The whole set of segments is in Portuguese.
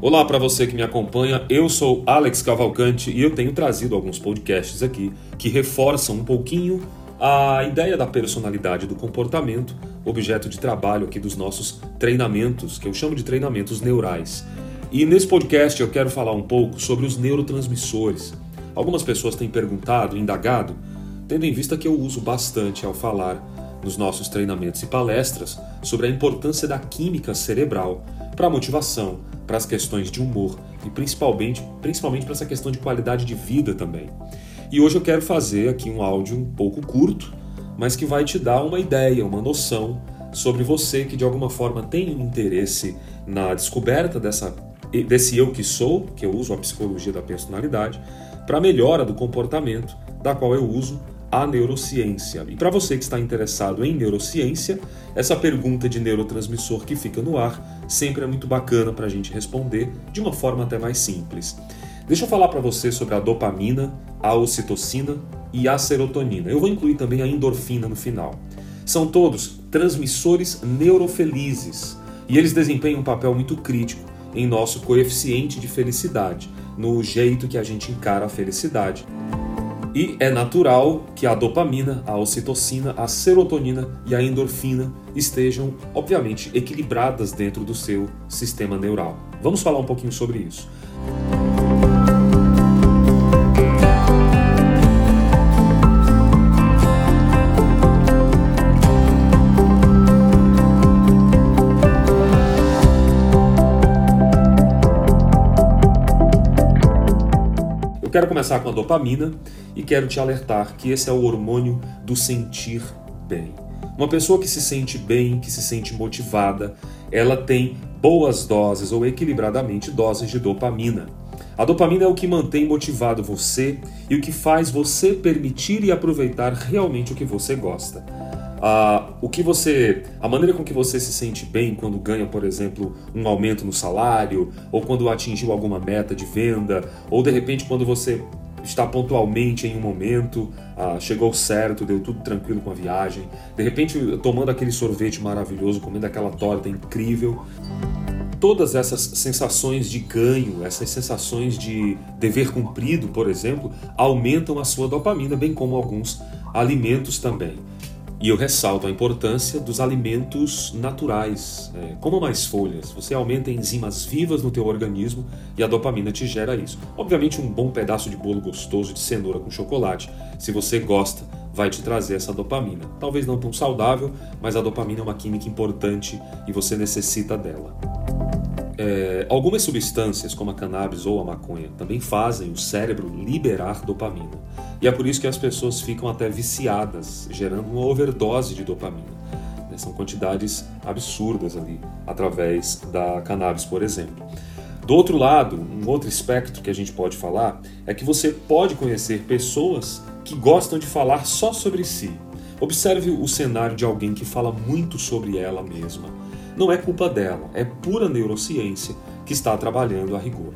Olá para você que me acompanha, eu sou Alex Cavalcante e eu tenho trazido alguns podcasts aqui que reforçam um pouquinho a ideia da personalidade do comportamento, objeto de trabalho aqui dos nossos treinamentos, que eu chamo de treinamentos neurais. E nesse podcast eu quero falar um pouco sobre os neurotransmissores. Algumas pessoas têm perguntado, indagado, tendo em vista que eu uso bastante ao falar nos nossos treinamentos e palestras sobre a importância da química cerebral para a motivação, para as questões de humor e principalmente, principalmente para essa questão de qualidade de vida também. E hoje eu quero fazer aqui um áudio um pouco curto, mas que vai te dar uma ideia, uma noção sobre você que de alguma forma tem interesse na descoberta dessa, desse eu que sou, que eu uso a psicologia da personalidade, para melhora do comportamento, da qual eu uso a neurociência. E para você que está interessado em neurociência, essa pergunta de neurotransmissor que fica no ar sempre é muito bacana para a gente responder de uma forma até mais simples. Deixa eu falar para você sobre a dopamina, a ocitocina e a serotonina. Eu vou incluir também a endorfina no final. São todos transmissores neurofelizes e eles desempenham um papel muito crítico em nosso coeficiente de felicidade, no jeito que a gente encara a felicidade. E é natural que a dopamina, a ocitocina, a serotonina e a endorfina estejam, obviamente, equilibradas dentro do seu sistema neural. Vamos falar um pouquinho sobre isso. Eu quero começar com a dopamina e quero te alertar que esse é o hormônio do sentir bem. Uma pessoa que se sente bem, que se sente motivada, ela tem boas doses ou equilibradamente doses de dopamina. A dopamina é o que mantém motivado você e o que faz você permitir e aproveitar realmente o que você gosta a, o que você, a maneira com que você se sente bem quando ganha, por exemplo, um aumento no salário, ou quando atingiu alguma meta de venda, ou de repente quando você está pontualmente em um momento, ah, chegou certo, deu tudo tranquilo com a viagem, de repente tomando aquele sorvete maravilhoso, comendo aquela torta incrível. Todas essas sensações de ganho, essas sensações de dever cumprido, por exemplo, aumentam a sua dopamina, bem como alguns alimentos também. E eu ressalto a importância dos alimentos naturais. É, coma mais folhas, você aumenta enzimas vivas no teu organismo e a dopamina te gera isso. Obviamente um bom pedaço de bolo gostoso de cenoura com chocolate, se você gosta, vai te trazer essa dopamina. Talvez não tão saudável, mas a dopamina é uma química importante e você necessita dela. É, algumas substâncias, como a cannabis ou a maconha, também fazem o cérebro liberar dopamina. E é por isso que as pessoas ficam até viciadas, gerando uma overdose de dopamina. Né? São quantidades absurdas ali, através da cannabis, por exemplo. Do outro lado, um outro espectro que a gente pode falar é que você pode conhecer pessoas que gostam de falar só sobre si. Observe o cenário de alguém que fala muito sobre ela mesma não é culpa dela, é pura neurociência que está trabalhando a rigor.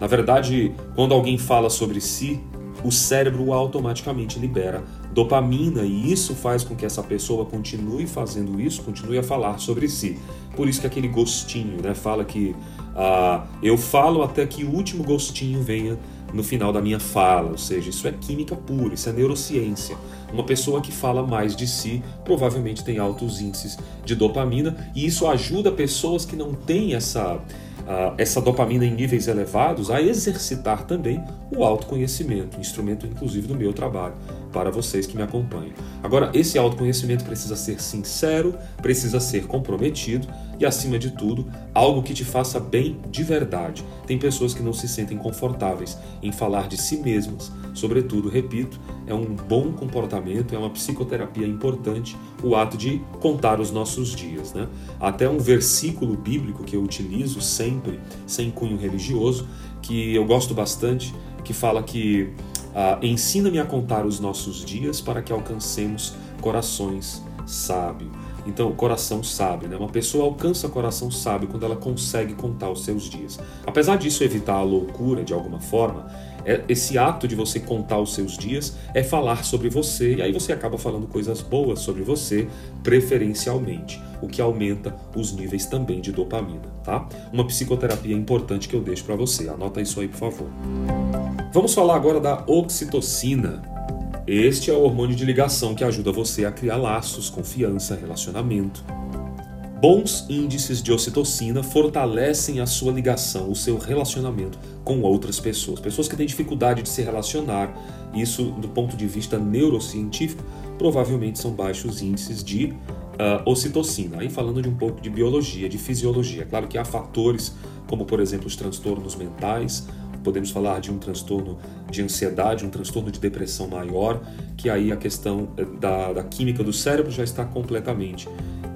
Na verdade, quando alguém fala sobre si, o cérebro automaticamente libera dopamina e isso faz com que essa pessoa continue fazendo isso, continue a falar sobre si. Por isso que aquele gostinho, né, fala que ah, eu falo até que o último gostinho venha no final da minha fala, ou seja, isso é química pura, isso é neurociência. Uma pessoa que fala mais de si provavelmente tem altos índices de dopamina e isso ajuda pessoas que não têm essa, uh, essa dopamina em níveis elevados a exercitar também o autoconhecimento, instrumento inclusive do meu trabalho para vocês que me acompanham. Agora, esse autoconhecimento precisa ser sincero, precisa ser comprometido e, acima de tudo, algo que te faça bem de verdade. Tem pessoas que não se sentem confortáveis em falar de si mesmas, sobretudo, repito, é um bom comportamento, é uma psicoterapia importante o ato de contar os nossos dias. Né? Até um versículo bíblico que eu utilizo sempre, sem cunho religioso, que eu gosto bastante, que fala que Uh, Ensina-me a contar os nossos dias para que alcancemos corações sábios. Então, o coração sabe, né? Uma pessoa alcança coração sábio quando ela consegue contar os seus dias. Apesar disso evitar a loucura de alguma forma, é, esse ato de você contar os seus dias é falar sobre você, e aí você acaba falando coisas boas sobre você, preferencialmente, o que aumenta os níveis também de dopamina, tá? Uma psicoterapia importante que eu deixo para você. Anota isso aí, por favor. Vamos falar agora da oxitocina. Este é o hormônio de ligação que ajuda você a criar laços, confiança, relacionamento. Bons índices de ocitocina fortalecem a sua ligação, o seu relacionamento com outras pessoas. Pessoas que têm dificuldade de se relacionar, isso do ponto de vista neurocientífico, provavelmente são baixos índices de uh, ocitocina. Aí falando de um pouco de biologia, de fisiologia. Claro que há fatores como, por exemplo, os transtornos mentais, podemos falar de um transtorno de ansiedade, um transtorno de depressão maior, que aí a questão eh, da, da química do cérebro já está completamente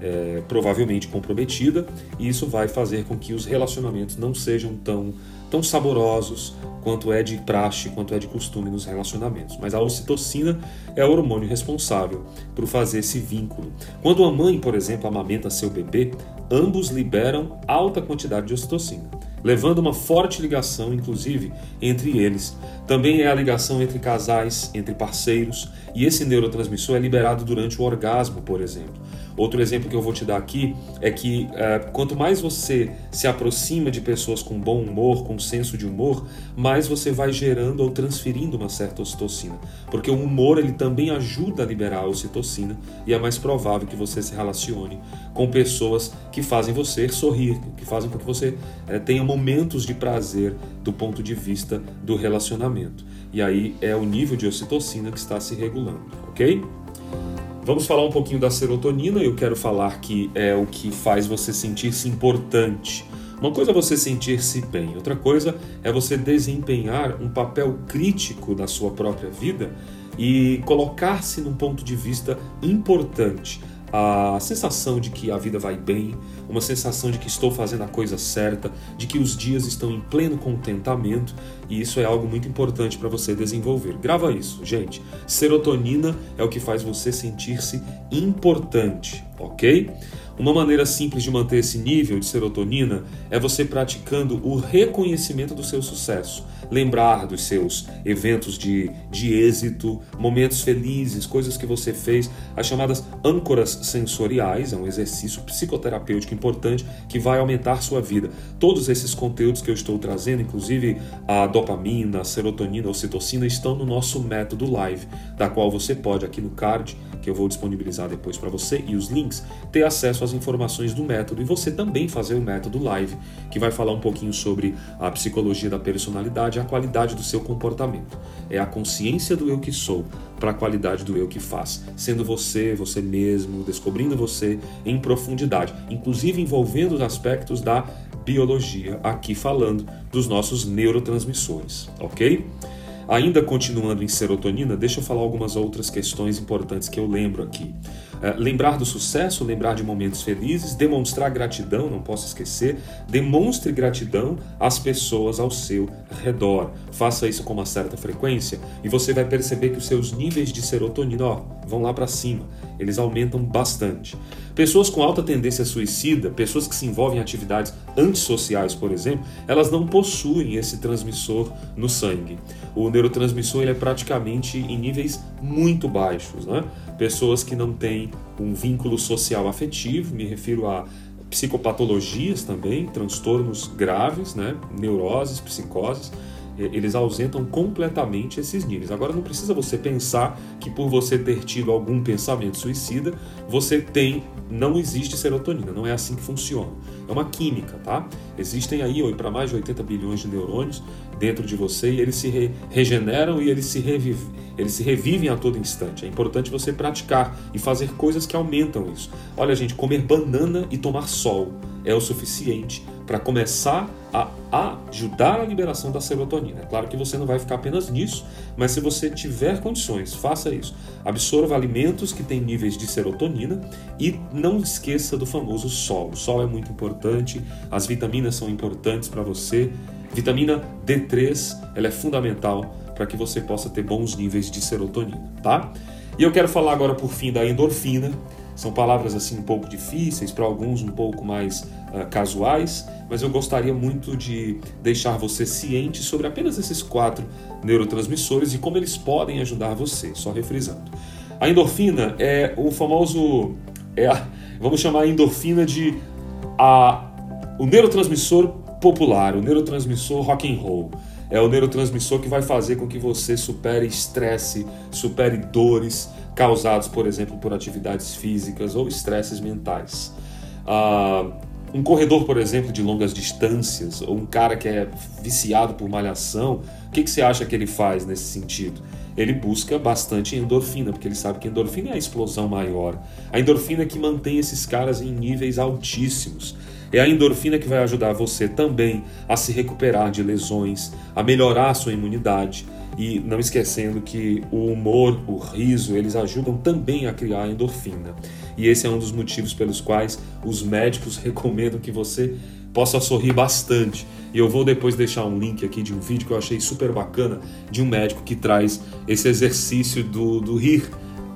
é, provavelmente comprometida, e isso vai fazer com que os relacionamentos não sejam tão, tão saborosos quanto é de praxe, quanto é de costume nos relacionamentos. Mas a ocitocina é o hormônio responsável por fazer esse vínculo. Quando a mãe, por exemplo, amamenta seu bebê, ambos liberam alta quantidade de ocitocina levando uma forte ligação, inclusive, entre eles. Também é a ligação entre casais, entre parceiros, e esse neurotransmissor é liberado durante o orgasmo, por exemplo. Outro exemplo que eu vou te dar aqui é que é, quanto mais você se aproxima de pessoas com bom humor, com senso de humor, mais você vai gerando ou transferindo uma certa ocitocina. Porque o humor ele também ajuda a liberar a ocitocina e é mais provável que você se relacione com pessoas que fazem você sorrir, que fazem com que você é, tenha momentos de prazer do ponto de vista do relacionamento. E aí é o nível de ocitocina que está se regulando, ok? Vamos falar um pouquinho da serotonina. Eu quero falar que é o que faz você sentir-se importante. Uma coisa é você sentir-se bem, outra coisa é você desempenhar um papel crítico na sua própria vida e colocar-se num ponto de vista importante a sensação de que a vida vai bem, uma sensação de que estou fazendo a coisa certa, de que os dias estão em pleno contentamento, e isso é algo muito importante para você desenvolver. Grava isso, gente. Serotonina é o que faz você sentir-se importante, ok? Uma maneira simples de manter esse nível de serotonina é você praticando o reconhecimento do seu sucesso. Lembrar dos seus eventos de, de êxito, momentos felizes, coisas que você fez, as chamadas âncoras sensoriais, é um exercício psicoterapêutico importante que vai aumentar sua vida. Todos esses conteúdos que eu estou trazendo, inclusive a dopamina, a serotonina, a ocitocina, estão no nosso método live, da qual você pode aqui no card que eu vou disponibilizar depois para você e os links, ter acesso às informações do método e você também fazer o método live, que vai falar um pouquinho sobre a psicologia da personalidade a qualidade do seu comportamento. É a consciência do eu que sou para a qualidade do eu que faz, sendo você, você mesmo, descobrindo você em profundidade, inclusive envolvendo os aspectos da biologia, aqui falando dos nossos neurotransmissores, ok? Ainda continuando em serotonina, deixa eu falar algumas outras questões importantes que eu lembro aqui. É, lembrar do sucesso, lembrar de momentos felizes, demonstrar gratidão, não posso esquecer. Demonstre gratidão às pessoas ao seu redor. Faça isso com uma certa frequência e você vai perceber que os seus níveis de serotonina ó, vão lá para cima. Eles aumentam bastante. Pessoas com alta tendência suicida, pessoas que se envolvem em atividades antissociais, por exemplo, elas não possuem esse transmissor no sangue. O neurotransmissor ele é praticamente em níveis muito baixos. Né? Pessoas que não têm um vínculo social afetivo, me refiro a psicopatologias também, transtornos graves, né? neuroses, psicoses eles ausentam completamente esses níveis. Agora não precisa você pensar que por você ter tido algum pensamento suicida, você tem não existe serotonina, não é assim que funciona. É uma química, tá? Existem aí para mais de 80 bilhões de neurônios dentro de você e eles se re regeneram e eles se, eles se revivem a todo instante. É importante você praticar e fazer coisas que aumentam isso. Olha, gente, comer banana e tomar sol é o suficiente para começar a ajudar a liberação da serotonina. É claro que você não vai ficar apenas nisso, mas se você tiver condições, faça isso. Absorva alimentos que têm níveis de serotonina e não esqueça do famoso sol. O sol é muito importante, as vitaminas são importantes para você. Vitamina D3, ela é fundamental para que você possa ter bons níveis de serotonina, tá? E eu quero falar agora por fim da endorfina, São palavras assim um pouco difíceis, para alguns um pouco mais uh, casuais, mas eu gostaria muito de deixar você ciente sobre apenas esses quatro neurotransmissores e como eles podem ajudar você. Só refrisando. A endorfina é o famoso, é a, vamos chamar a endorfina de a, o neurotransmissor popular, o neurotransmissor rock and roll. É o neurotransmissor que vai fazer com que você supere estresse, supere dores causados, por exemplo, por atividades físicas ou estresses mentais. Uh, um corredor, por exemplo, de longas distâncias, ou um cara que é viciado por malhação, o que, que você acha que ele faz nesse sentido? Ele busca bastante endorfina, porque ele sabe que endorfina é a explosão maior. A endorfina é que mantém esses caras em níveis altíssimos. É a endorfina que vai ajudar você também a se recuperar de lesões, a melhorar a sua imunidade. E não esquecendo que o humor, o riso, eles ajudam também a criar endorfina. E esse é um dos motivos pelos quais os médicos recomendam que você possa sorrir bastante. E eu vou depois deixar um link aqui de um vídeo que eu achei super bacana de um médico que traz esse exercício do, do rir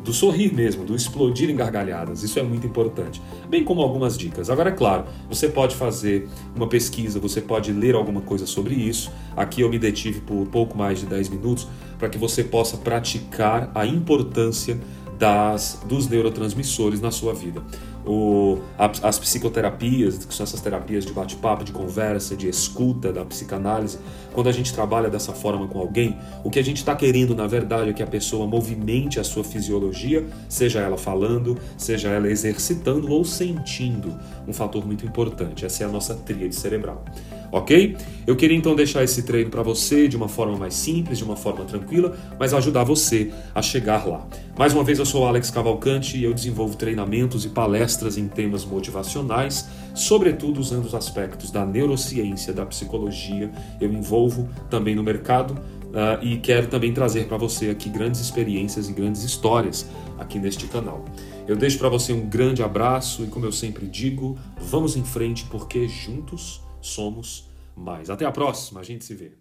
do sorrir mesmo, do explodir em gargalhadas. Isso é muito importante. Bem como algumas dicas. Agora, é claro, você pode fazer uma pesquisa, você pode ler alguma coisa sobre isso. Aqui eu me detive por pouco mais de 10 minutos para que você possa praticar a importância das, dos neurotransmissores na sua vida o, as psicoterapias, que são essas terapias de bate-papo, de conversa, de escuta da psicanálise, quando a gente trabalha dessa forma com alguém, o que a gente está querendo, na verdade, é que a pessoa movimente a sua fisiologia, seja ela falando, seja ela exercitando ou sentindo, um fator muito importante. Essa é a nossa tríade cerebral ok? Eu queria então deixar esse treino para você de uma forma mais simples, de uma forma tranquila, mas ajudar você a chegar lá. Mais uma vez, eu sou Alex Cavalcante e eu desenvolvo treinamentos e palestras em temas motivacionais, sobretudo usando os aspectos da neurociência, da psicologia. Eu envolvo também no mercado uh, e quero também trazer para você aqui grandes experiências e grandes histórias aqui neste canal. Eu deixo para você um grande abraço e, como eu sempre digo, vamos em frente porque juntos somos mais. Até a próxima, a gente se vê.